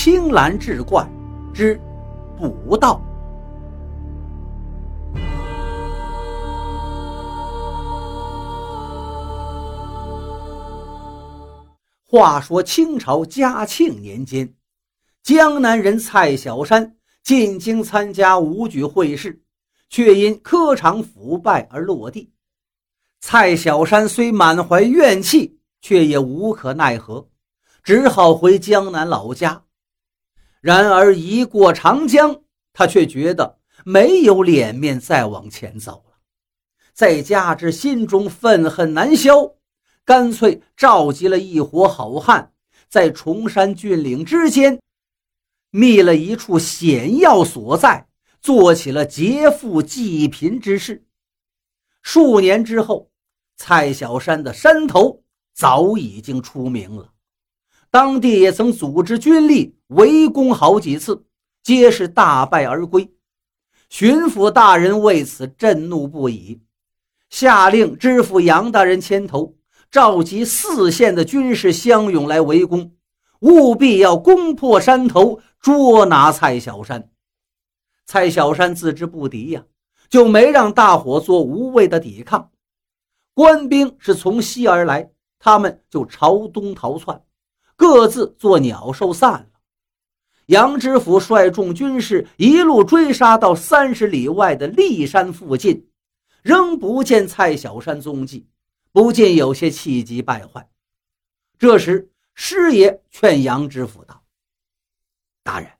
青蓝志怪之不道。话说清朝嘉庆年间，江南人蔡小山进京参加武举会试，却因科场腐败而落地。蔡小山虽满怀怨气，却也无可奈何，只好回江南老家。然而一过长江，他却觉得没有脸面再往前走了，再加之心中愤恨难消。干脆召集了一伙好汉，在崇山峻岭之间觅了一处险要所在，做起了劫富济贫之事。数年之后，蔡小山的山头早已经出名了，当地也曾组织军力围攻好几次，皆是大败而归。巡抚大人为此震怒不已，下令知府杨大人牵头。召集四县的军士相勇来围攻，务必要攻破山头，捉拿蔡小山。蔡小山自知不敌呀，就没让大伙做无谓的抵抗。官兵是从西而来，他们就朝东逃窜，各自做鸟兽散。杨知府率众军士一路追杀到三十里外的骊山附近，仍不见蔡小山踪迹。不禁有些气急败坏。这时，师爷劝杨知府道：“大人，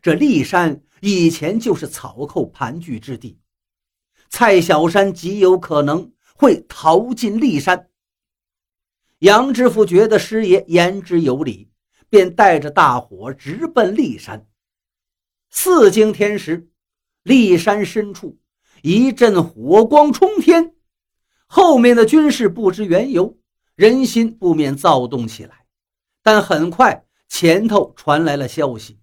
这骊山以前就是草寇盘踞之地，蔡小山极有可能会逃进骊山。”杨知府觉得师爷言之有理，便带着大伙直奔骊山。四更天时，骊山深处一阵火光冲天。后面的军士不知缘由，人心不免躁动起来。但很快，前头传来了消息，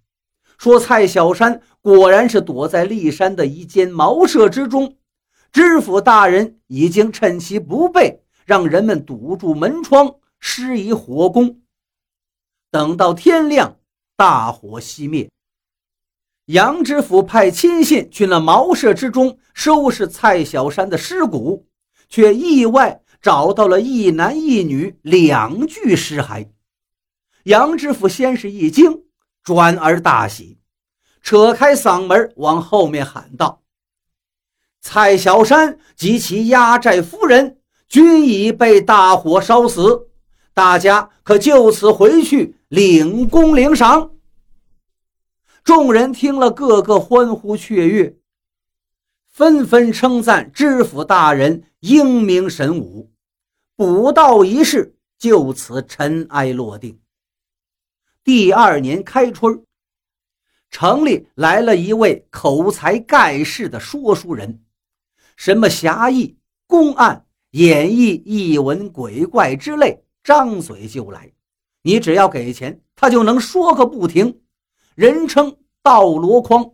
说蔡小山果然是躲在骊山的一间茅舍之中。知府大人已经趁其不备，让人们堵住门窗，施以火攻。等到天亮，大火熄灭。杨知府派亲信去了茅舍之中收拾蔡小山的尸骨。却意外找到了一男一女两具尸骸，杨知府先是一惊，转而大喜，扯开嗓门往后面喊道：“蔡小山及其压寨夫人均已被大火烧死，大家可就此回去领功领赏。”众人听了，个个欢呼雀跃。纷纷称赞知府大人英明神武，捕道一事就此尘埃落定。第二年开春，城里来了一位口才盖世的说书人，什么侠义、公案、演绎异闻鬼怪之类，张嘴就来。你只要给钱，他就能说个不停。人称道箩筐。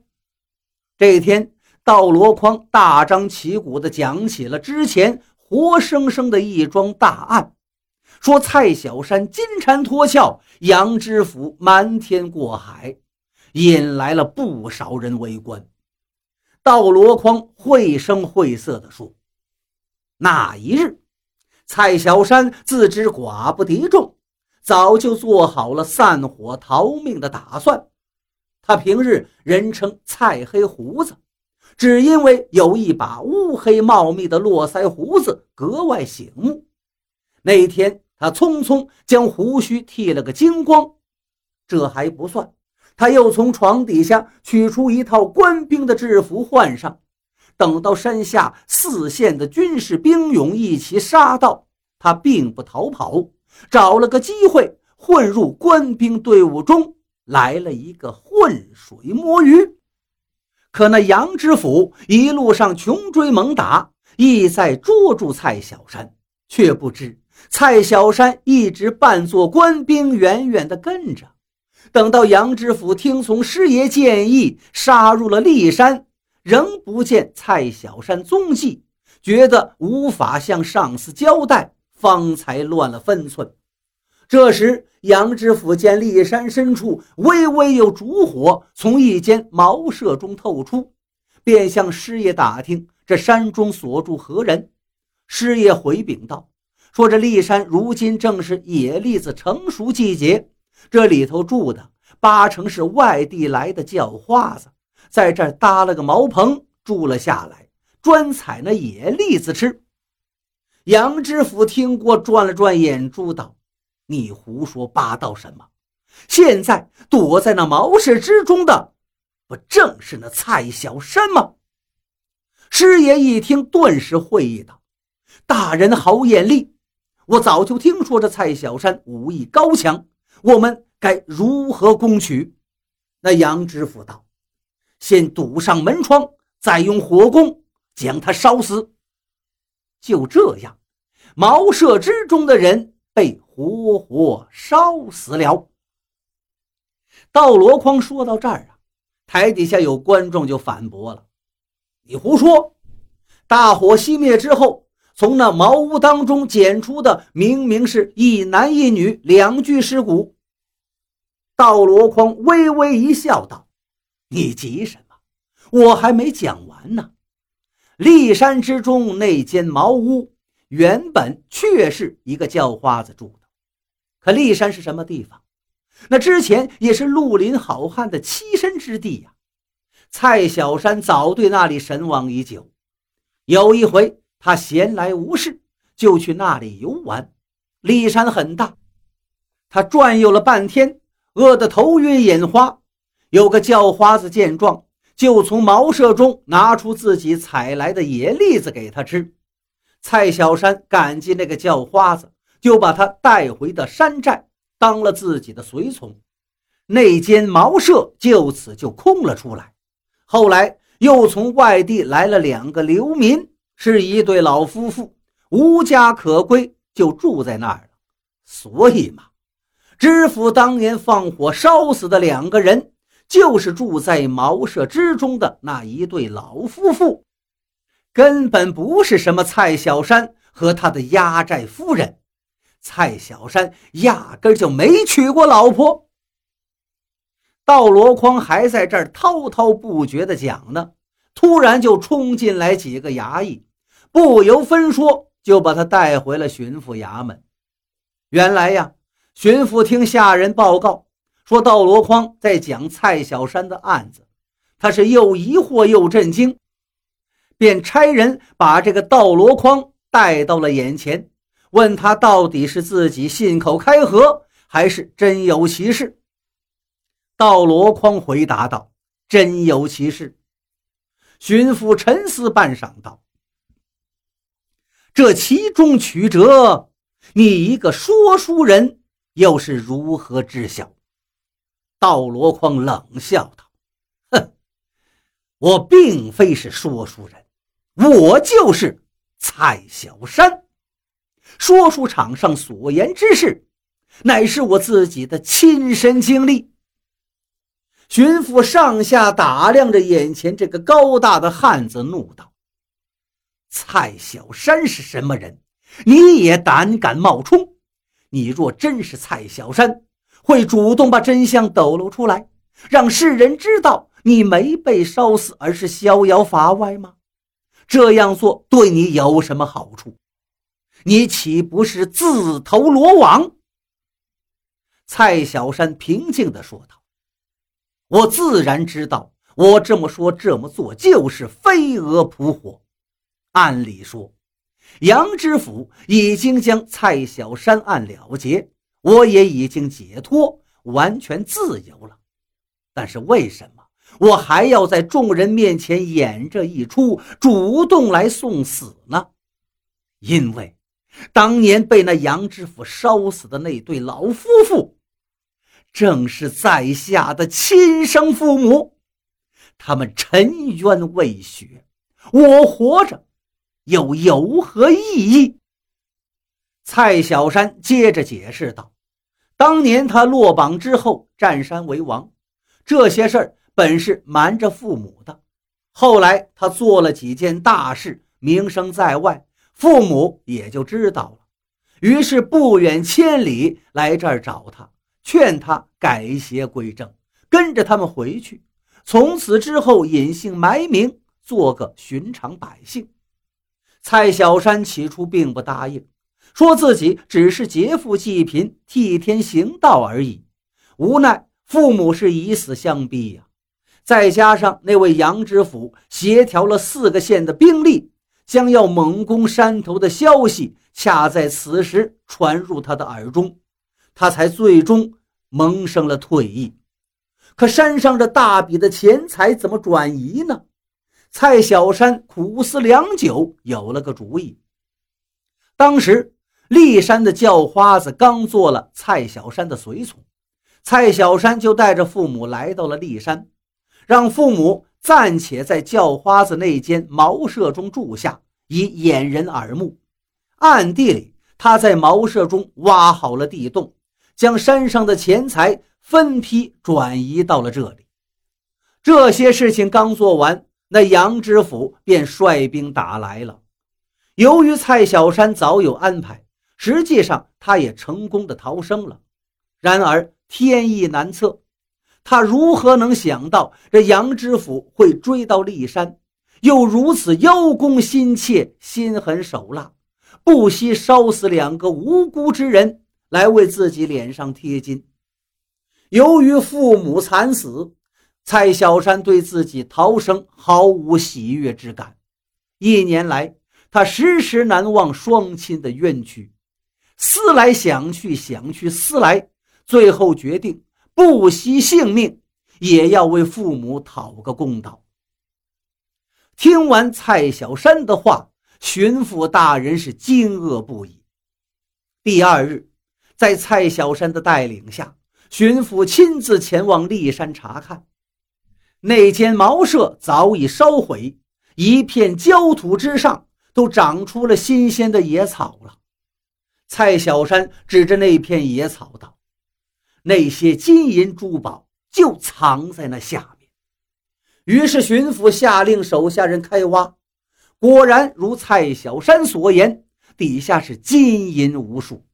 这一天。道箩筐大张旗鼓地讲起了之前活生生的一桩大案，说蔡小山金蝉脱壳，杨知府瞒天过海，引来了不少人围观。道箩筐绘声绘色地说：“那一日，蔡小山自知寡不敌众，早就做好了散伙逃命的打算。他平日人称菜黑胡子。”只因为有一把乌黑茂密的络腮胡子格外醒目，那天他匆匆将胡须剃了个精光。这还不算，他又从床底下取出一套官兵的制服换上。等到山下四县的军士兵勇一齐杀到，他并不逃跑，找了个机会混入官兵队伍中，来了一个浑水摸鱼。可那杨知府一路上穷追猛打，意在捉住蔡小山，却不知蔡小山一直扮作官兵，远远地跟着。等到杨知府听从师爷建议，杀入了骊山，仍不见蔡小山踪迹，觉得无法向上司交代，方才乱了分寸。这时，杨知府见骊山深处微微有烛火从一间茅舍中透出，便向师爷打听这山中所住何人。师爷回禀道：“说这骊山如今正是野栗子成熟季节，这里头住的八成是外地来的叫花子，在这儿搭了个茅棚住了下来，专采那野栗子吃。”杨知府听过，转了转眼珠，道。你胡说八道什么？现在躲在那茅舍之中的，不正是那蔡小山吗？师爷一听，顿时会意道：“大人好眼力！我早就听说这蔡小山武艺高强，我们该如何攻取？”那杨知府道：“先堵上门窗，再用火攻将他烧死。”就这样，茅舍之中的人。被活活烧死了。道箩筐说到这儿啊，台底下有观众就反驳了：“你胡说！大火熄灭之后，从那茅屋当中捡出的明明是一男一女两具尸骨。”道箩筐微微一笑，道：“你急什么？我还没讲完呢。骊山之中那间茅屋。”原本确是一个叫花子住的，可骊山是什么地方？那之前也是绿林好汉的栖身之地呀。蔡小山早对那里神往已久。有一回，他闲来无事，就去那里游玩。骊山很大，他转悠了半天，饿得头晕眼花。有个叫花子见状，就从茅舍中拿出自己采来的野栗子给他吃。蔡小山感激那个叫花子，就把他带回的山寨，当了自己的随从。那间茅舍就此就空了出来。后来又从外地来了两个流民，是一对老夫妇，无家可归，就住在那儿了。所以嘛，知府当年放火烧死的两个人，就是住在茅舍之中的那一对老夫妇。根本不是什么蔡小山和他的压寨夫人，蔡小山压根就没娶过老婆。道箩筐还在这儿滔滔不绝地讲呢，突然就冲进来几个衙役，不由分说就把他带回了巡抚衙门。原来呀，巡抚听下人报告说道箩筐在讲蔡小山的案子，他是又疑惑又震惊。便差人把这个道箩筐带到了眼前，问他到底是自己信口开河，还是真有其事。道箩筐回答道：“真有其事。”巡抚沉思半晌道：“这其中曲折，你一个说书人又是如何知晓？”道箩筐冷笑道：“哼，我并非是说书人。”我就是蔡小山，说书场上所言之事，乃是我自己的亲身经历。巡抚上下打量着眼前这个高大的汉子，怒道：“蔡小山是什么人？你也胆敢冒充？你若真是蔡小山，会主动把真相抖露出来，让世人知道你没被烧死，而是逍遥法外吗？”这样做对你有什么好处？你岂不是自投罗网？蔡小山平静地说道：“我自然知道，我这么说这么做就是飞蛾扑火。按理说，杨知府已经将蔡小山案了结，我也已经解脱，完全自由了。但是为什么？”我还要在众人面前演这一出，主动来送死呢？因为当年被那杨知府烧死的那对老夫妇，正是在下的亲生父母，他们沉冤未雪，我活着又有何意义？蔡小山接着解释道：“当年他落榜之后，占山为王，这些事儿。”本是瞒着父母的，后来他做了几件大事，名声在外，父母也就知道了。于是不远千里来这儿找他，劝他改邪归正，跟着他们回去。从此之后，隐姓埋名，做个寻常百姓。蔡小山起初并不答应，说自己只是劫富济贫、替天行道而已。无奈父母是以死相逼呀，再加上那位杨知府协调了四个县的兵力，将要猛攻山头的消息，恰在此时传入他的耳中，他才最终萌生了退意。可山上这大笔的钱财怎么转移呢？蔡小山苦思良久，有了个主意。当时骊山的叫花子刚做了蔡小山的随从，蔡小山就带着父母来到了骊山，让父母暂且在叫花子那间茅舍中住下，以掩人耳目。暗地里，他在茅舍中挖好了地洞，将山上的钱财分批转移到了这里。这些事情刚做完。那杨知府便率兵打来了。由于蔡小山早有安排，实际上他也成功的逃生了。然而天意难测，他如何能想到这杨知府会追到骊山，又如此邀功心切、心狠手辣，不惜烧死两个无辜之人来为自己脸上贴金？由于父母惨死。蔡小山对自己逃生毫无喜悦之感，一年来，他时时难忘双亲的冤屈，思来想去，想去思来，最后决定不惜性命也要为父母讨个公道。听完蔡小山的话，巡抚大人是惊愕不已。第二日，在蔡小山的带领下，巡抚亲自前往骊山查看。那间茅舍早已烧毁，一片焦土之上都长出了新鲜的野草了。蔡小山指着那片野草道：“那些金银珠宝就藏在那下面。”于是巡抚下令手下人开挖，果然如蔡小山所言，底下是金银无数。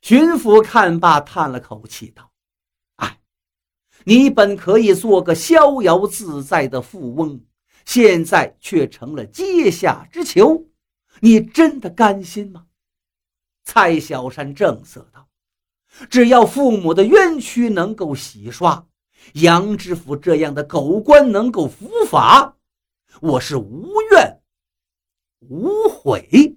巡抚看罢，叹了口气道。哎你本可以做个逍遥自在的富翁，现在却成了阶下之囚，你真的甘心吗？蔡小山正色道：“只要父母的冤屈能够洗刷，杨知府这样的狗官能够伏法，我是无怨无悔。”